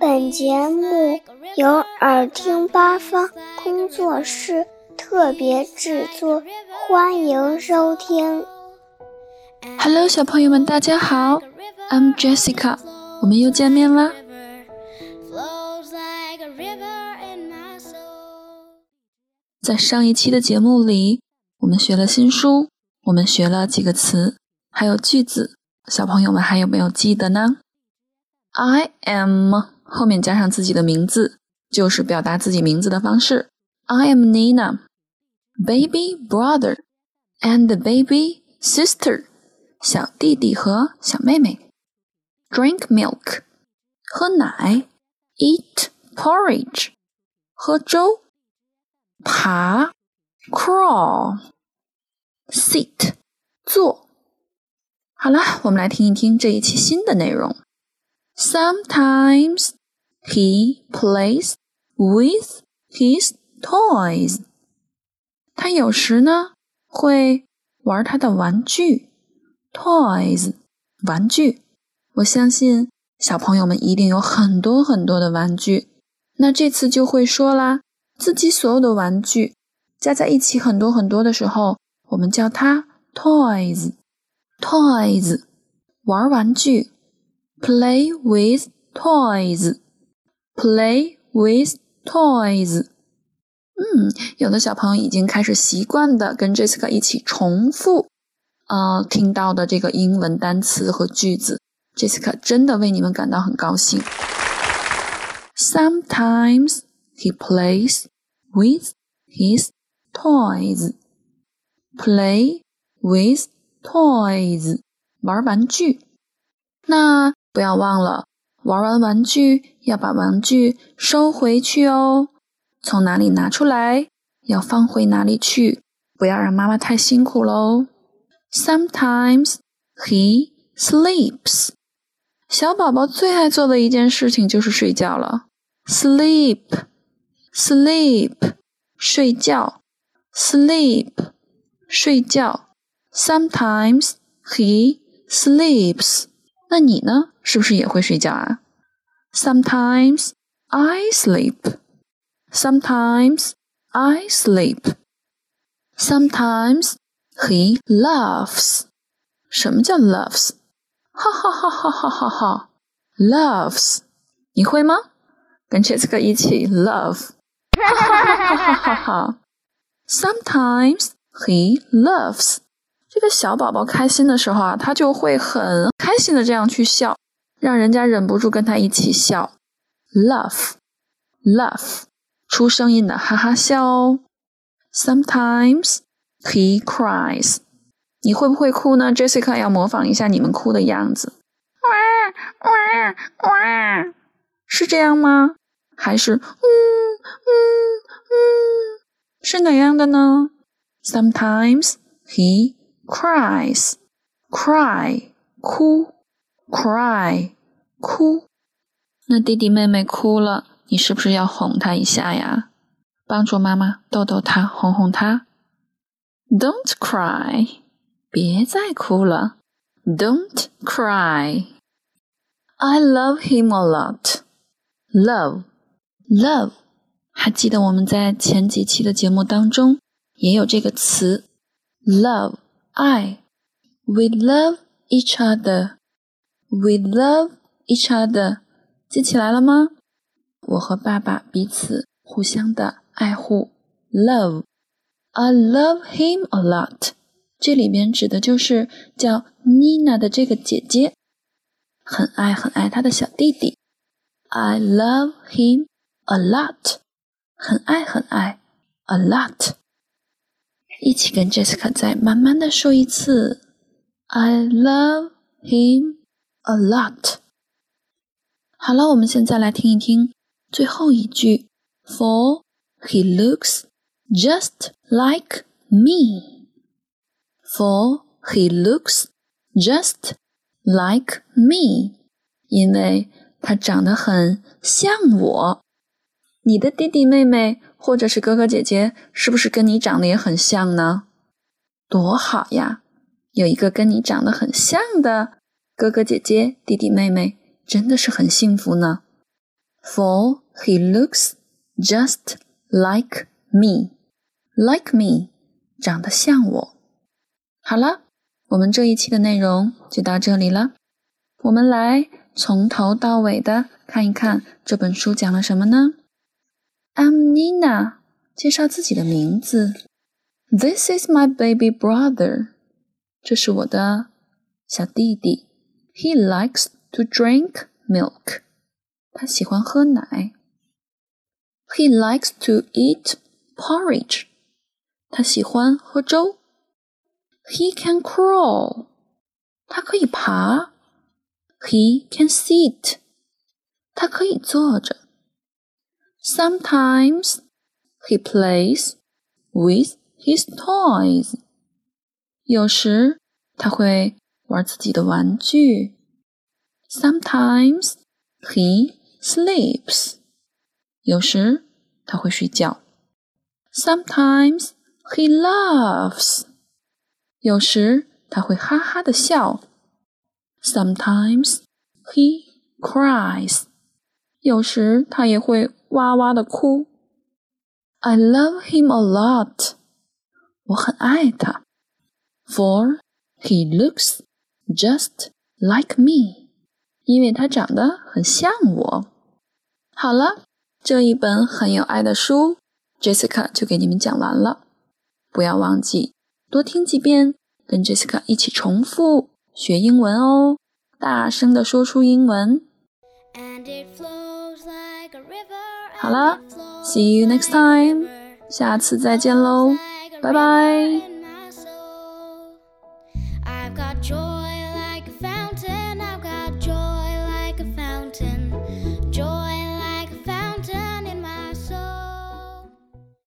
本节目由耳听八方工作室特别制作，欢迎收听。Hello，小朋友们，大家好，I'm Jessica，我们又见面啦。在上一期的节目里，我们学了新书，我们学了几个词，还有句子，小朋友们还有没有记得呢 ？I am 后面加上自己的名字，就是表达自己名字的方式。I am Nina, baby brother and baby sister，小弟弟和小妹妹。Drink milk，喝奶。Eat porridge，喝粥。爬，crawl，sit，坐。好了，我们来听一听这一期新的内容。 Sometimes he plays with his toys。他有时呢会玩他的玩具，toys，玩具。我相信小朋友们一定有很多很多的玩具。那这次就会说啦。自己所有的玩具加在一起很多很多的时候，我们叫它 toys。toys 玩玩具 ，play with toys。play with toys。嗯，有的小朋友已经开始习惯的跟 Jessica 一起重复，呃，听到的这个英文单词和句子，Jessica 真的为你们感到很高兴。Sometimes he plays with his toys. Play with toys，玩玩具。那 不要忘了，玩完玩具要把玩具收回去哦。从哪里拿出来，要放回哪里去，不要让妈妈太辛苦喽。Sometimes he sleeps。小宝宝最爱做的一件事情就是睡觉了。Sleep。sleep 睡觉，sleep 睡觉。Sometimes he sleeps。那你呢？是不是也会睡觉啊？Sometimes I sleep. Sometimes I sleep. Sometimes he laughs. 什么叫 loves？哈哈哈哈哈哈哈！Loves，你会吗？跟 Jessica 一起 love。哈哈哈哈哈哈！Sometimes he laughs。这个小宝宝开心的时候啊，他就会很开心的这样去笑， 让人家忍不住跟他一起笑。Laugh，laugh，出声音的哈哈笑哦。Sometimes he cries。你会不会哭呢？Jessica 要模仿一下你们哭的样子。哇哇哇！是这样吗？还是嗯嗯嗯，是哪样的呢？Sometimes he cries, cry 哭，cry 哭。那弟弟妹妹哭了，你是不是要哄他一下呀？帮助妈妈逗逗他，哄哄他。Don't cry，别再哭了。Don't cry。I love him a lot. Love Love，还记得我们在前几期的节目当中也有这个词，love 爱，we love each other We love each other，记起来了吗？我和爸爸彼此互相的爱护，love，I love him a lot，这里面指的就是叫 Nina 的这个姐姐，很爱很爱她的小弟弟，I love him。A lot，很爱很爱，a lot。一起跟 Jessica 再慢慢的说一次，I love him a lot。好了，我们现在来听一听最后一句，For he looks just like me。For he looks just like me，因为他长得很像我。你的弟弟妹妹或者是哥哥姐姐，是不是跟你长得也很像呢？多好呀！有一个跟你长得很像的哥哥姐姐、弟弟妹妹，真的是很幸福呢。For he looks just like me. Like me，长得像我。好了，我们这一期的内容就到这里了。我们来从头到尾的看一看这本书讲了什么呢？I'm Nina，介绍自己的名字。This is my baby brother，这是我的小弟弟。He likes to drink milk，他喜欢喝奶。He likes to eat porridge，他喜欢喝粥。He can crawl，他可以爬。He can sit，他可以坐着。Sometimes he plays with his toys，有时他会 玩自己的玩具。Sometimes he sleeps，有时他会睡觉。Sometimes he laughs，有时他会哈哈的笑。Sometimes he cries，有时他也会哇哇的哭。I love him a lot，我很爱他。For he looks just like me，因为他长得很像我。好了，这一本很有爱的书，Jessica 就给你们讲完了。不要忘记多听几遍，跟 Jessica 一起重复。学英文哦，大声的说出英文。好了，See you next time，下次再见喽，拜拜。